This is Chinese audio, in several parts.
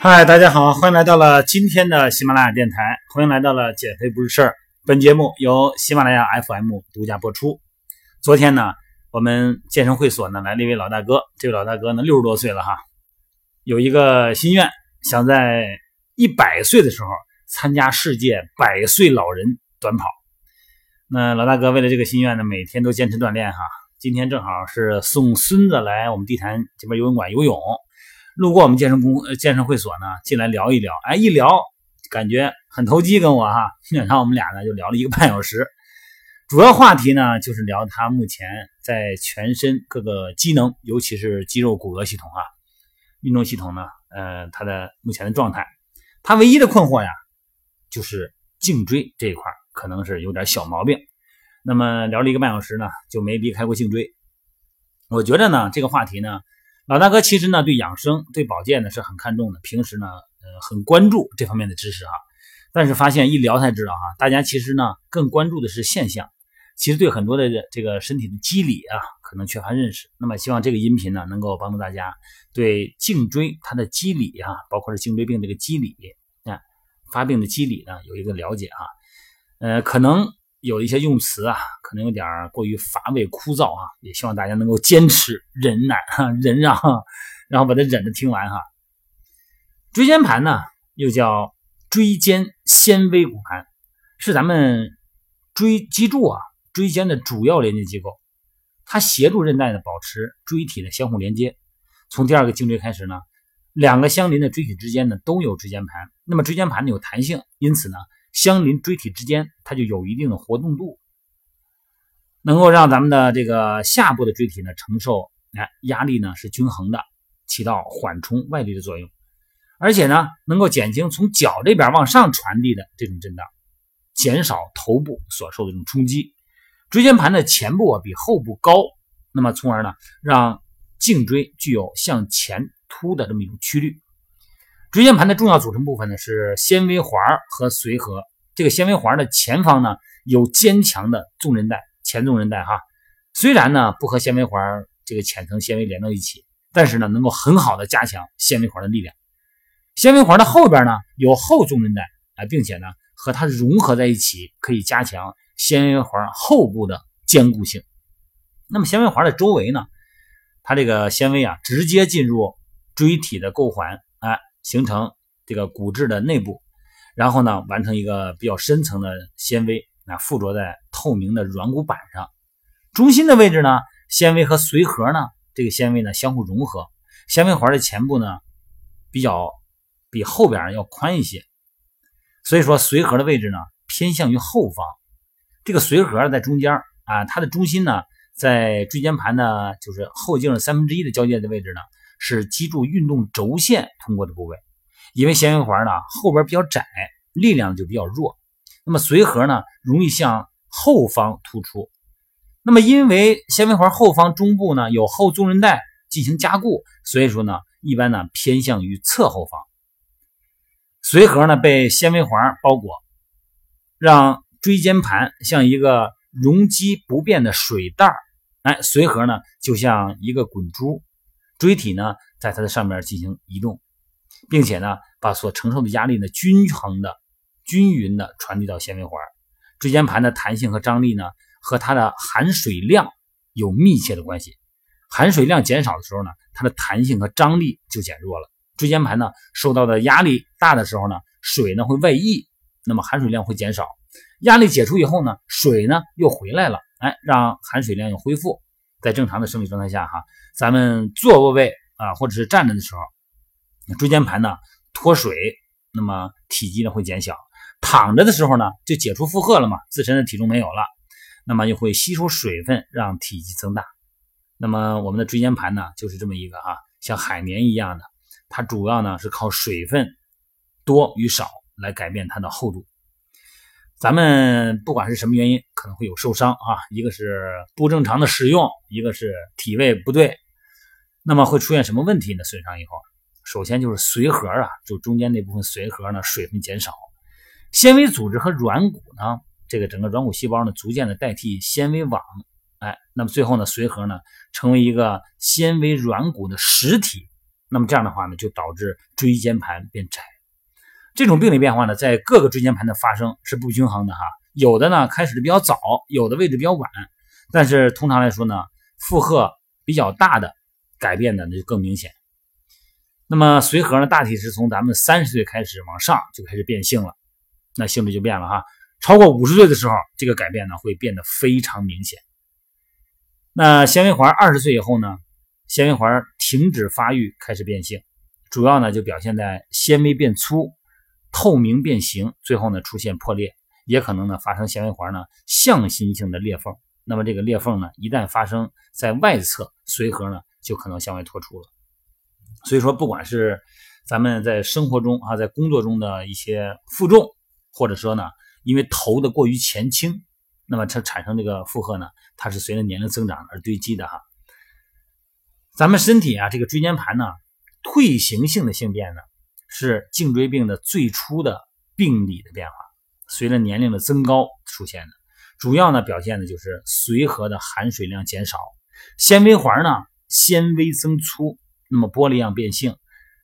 嗨，大家好，欢迎来到了今天的喜马拉雅电台，欢迎来到了减肥不是事儿。本节目由喜马拉雅 FM 独家播出。昨天呢，我们健身会所呢来了一位老大哥，这位老大哥呢六十多岁了哈，有一个心愿，想在一百岁的时候参加世界百岁老人短跑。那老大哥为了这个心愿呢，每天都坚持锻炼哈。今天正好是送孙子来我们地坛这边游泳馆游泳。路过我们健身公健身会所呢，进来聊一聊，哎，一聊感觉很投机，跟我哈，然后我们俩呢就聊了一个半小时，主要话题呢就是聊他目前在全身各个机能，尤其是肌肉骨骼系统啊，运动系统呢，呃，他的目前的状态，他唯一的困惑呀，就是颈椎这一块可能是有点小毛病，那么聊了一个半小时呢，就没离开过颈椎，我觉得呢这个话题呢。老大哥其实呢，对养生、对保健呢是很看重的，平时呢，呃，很关注这方面的知识啊。但是发现一聊才知道哈，大家其实呢更关注的是现象，其实对很多的这个身体的机理啊，可能缺乏认识。那么希望这个音频呢，能够帮助大家对颈椎它的机理啊，包括是颈椎病这个机理啊，发病的机理呢，有一个了解啊。呃，可能。有一些用词啊，可能有点过于乏味枯燥啊，也希望大家能够坚持忍耐哈，忍让，然后把它忍着听完哈。椎间盘呢，又叫椎间纤维骨盘，是咱们椎脊柱啊椎间的主要连接机构，它协助韧带呢保持椎体的相互连接。从第二个颈椎开始呢，两个相邻的椎体之间呢都有椎间盘，那么椎间盘呢有弹性，因此呢。相邻椎体之间，它就有一定的活动度，能够让咱们的这个下部的椎体呢承受哎压力呢是均衡的，起到缓冲外力的作用，而且呢能够减轻从脚这边往上传递的这种震荡，减少头部所受的这种冲击。椎间盘的前部啊比后部高，那么从而呢让颈椎具有向前凸的这么一种曲率。椎间盘的重要组成部分呢是纤维环和髓核。这个纤维环的前方呢有坚强的纵韧带，前纵韧带哈。虽然呢不和纤维环这个浅层纤维连到一起，但是呢能够很好的加强纤维环的力量。纤维环的后边呢有后纵韧带，啊，并且呢和它融合在一起，可以加强纤维环后部的坚固性。那么纤维环的周围呢，它这个纤维啊直接进入椎体的构环，哎。形成这个骨质的内部，然后呢，完成一个比较深层的纤维，那附着在透明的软骨板上。中心的位置呢，纤维和髓核呢，这个纤维呢相互融合。纤维环的前部呢，比较比后边要宽一些，所以说髓核的位置呢偏向于后方。这个髓核在中间啊，它的中心呢在椎间盘呢就是后径三分之一的交界的位置呢。是脊柱运动轴线通过的部位，因为纤维环呢后边比较窄，力量就比较弱。那么髓核呢容易向后方突出。那么因为纤维环后方中部呢有后纵韧带进行加固，所以说呢一般呢偏向于侧后方。髓核呢被纤维环包裹，让椎间盘像一个容积不变的水袋儿。哎，髓核呢就像一个滚珠。椎体呢，在它的上面进行移动，并且呢，把所承受的压力呢，均衡的、均匀的传递到纤维环。椎间盘的弹性和张力呢，和它的含水量有密切的关系。含水量减少的时候呢，它的弹性和张力就减弱了。椎间盘呢，受到的压力大的时候呢，水呢会外溢，那么含水量会减少。压力解除以后呢，水呢又回来了，哎，让含水量又恢复。在正常的生理状态下，哈，咱们坐卧位啊，或者是站着的时候，椎间盘呢脱水，那么体积呢会减小；躺着的时候呢，就解除负荷了嘛，自身的体重没有了，那么又会吸收水分，让体积增大。那么我们的椎间盘呢，就是这么一个啊，像海绵一样的，它主要呢是靠水分多与少来改变它的厚度。咱们不管是什么原因，可能会有受伤啊，一个是不正常的使用，一个是体位不对，那么会出现什么问题呢？损伤以后，首先就是髓核啊，就中间那部分髓核呢，水分减少，纤维组织和软骨呢，这个整个软骨细胞呢，逐渐的代替纤维网哎，那么最后呢，髓核呢成为一个纤维软骨的实体，那么这样的话呢，就导致椎间盘变窄。这种病理变化呢，在各个椎间盘的发生是不均衡的哈，有的呢开始的比较早，有的位置比较晚，但是通常来说呢，负荷比较大的改变的，那就更明显。那么髓核呢，大体是从咱们三十岁开始往上就开始变性了，那性质就变了哈。超过五十岁的时候，这个改变呢会变得非常明显。那纤维环二十岁以后呢，纤维环停止发育，开始变性，主要呢就表现在纤维变粗。透明变形，最后呢出现破裂，也可能呢发生纤维环呢向心性的裂缝。那么这个裂缝呢，一旦发生在外侧，髓核呢就可能向外脱出了。所以说，不管是咱们在生活中啊，在工作中的一些负重，或者说呢，因为头的过于前倾，那么它产生这个负荷呢，它是随着年龄增长而堆积的哈。咱们身体啊，这个椎间盘呢，退行性的性变呢。是颈椎病的最初的病理的变化，随着年龄的增高出现的，主要呢表现的就是髓核的含水量减少，纤维环呢纤维增粗，那么玻璃样变性，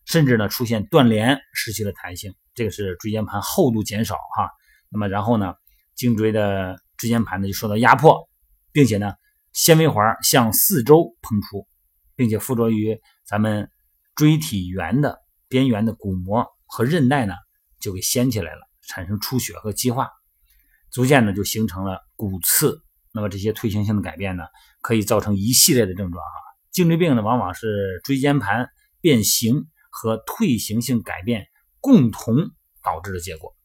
甚至呢出现断连，失去了弹性，这个是椎间盘厚度减少哈。那么然后呢，颈椎的椎间盘呢就受到压迫，并且呢纤维环向四周膨出，并且附着于咱们椎体缘的。边缘的骨膜和韧带呢，就给掀起来了，产生出血和激化，逐渐呢就形成了骨刺。那么这些退行性的改变呢，可以造成一系列的症状哈。颈椎病呢，往往是椎间盘变形和退行性改变共同导致的结果。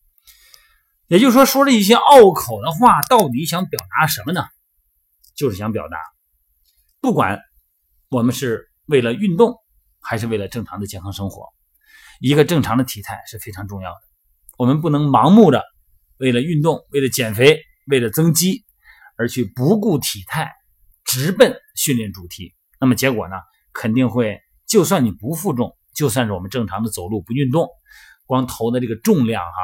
也就是说，说了一些拗口的话，到底想表达什么呢？就是想表达，不管我们是为了运动，还是为了正常的健康生活。一个正常的体态是非常重要的，我们不能盲目的为了运动、为了减肥、为了增肌而去不顾体态，直奔训练主题。那么结果呢，肯定会，就算你不负重，就算是我们正常的走路不运动，光头的这个重量哈，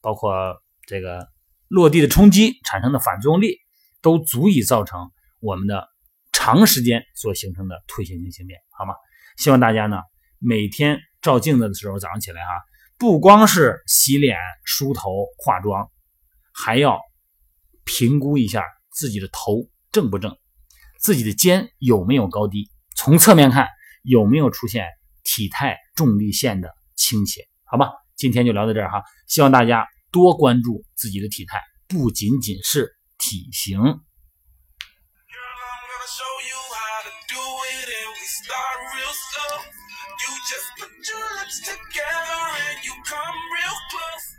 包括这个落地的冲击产生的反作用力，都足以造成我们的长时间所形成的退行性性变，好吗？希望大家呢每天。照镜子的时候，早上起来哈，不光是洗脸、梳头、化妆，还要评估一下自己的头正不正，自己的肩有没有高低，从侧面看有没有出现体态重力线的倾斜，好吧？今天就聊到这儿哈，希望大家多关注自己的体态，不仅仅是体型。just put your lips together. and you come real close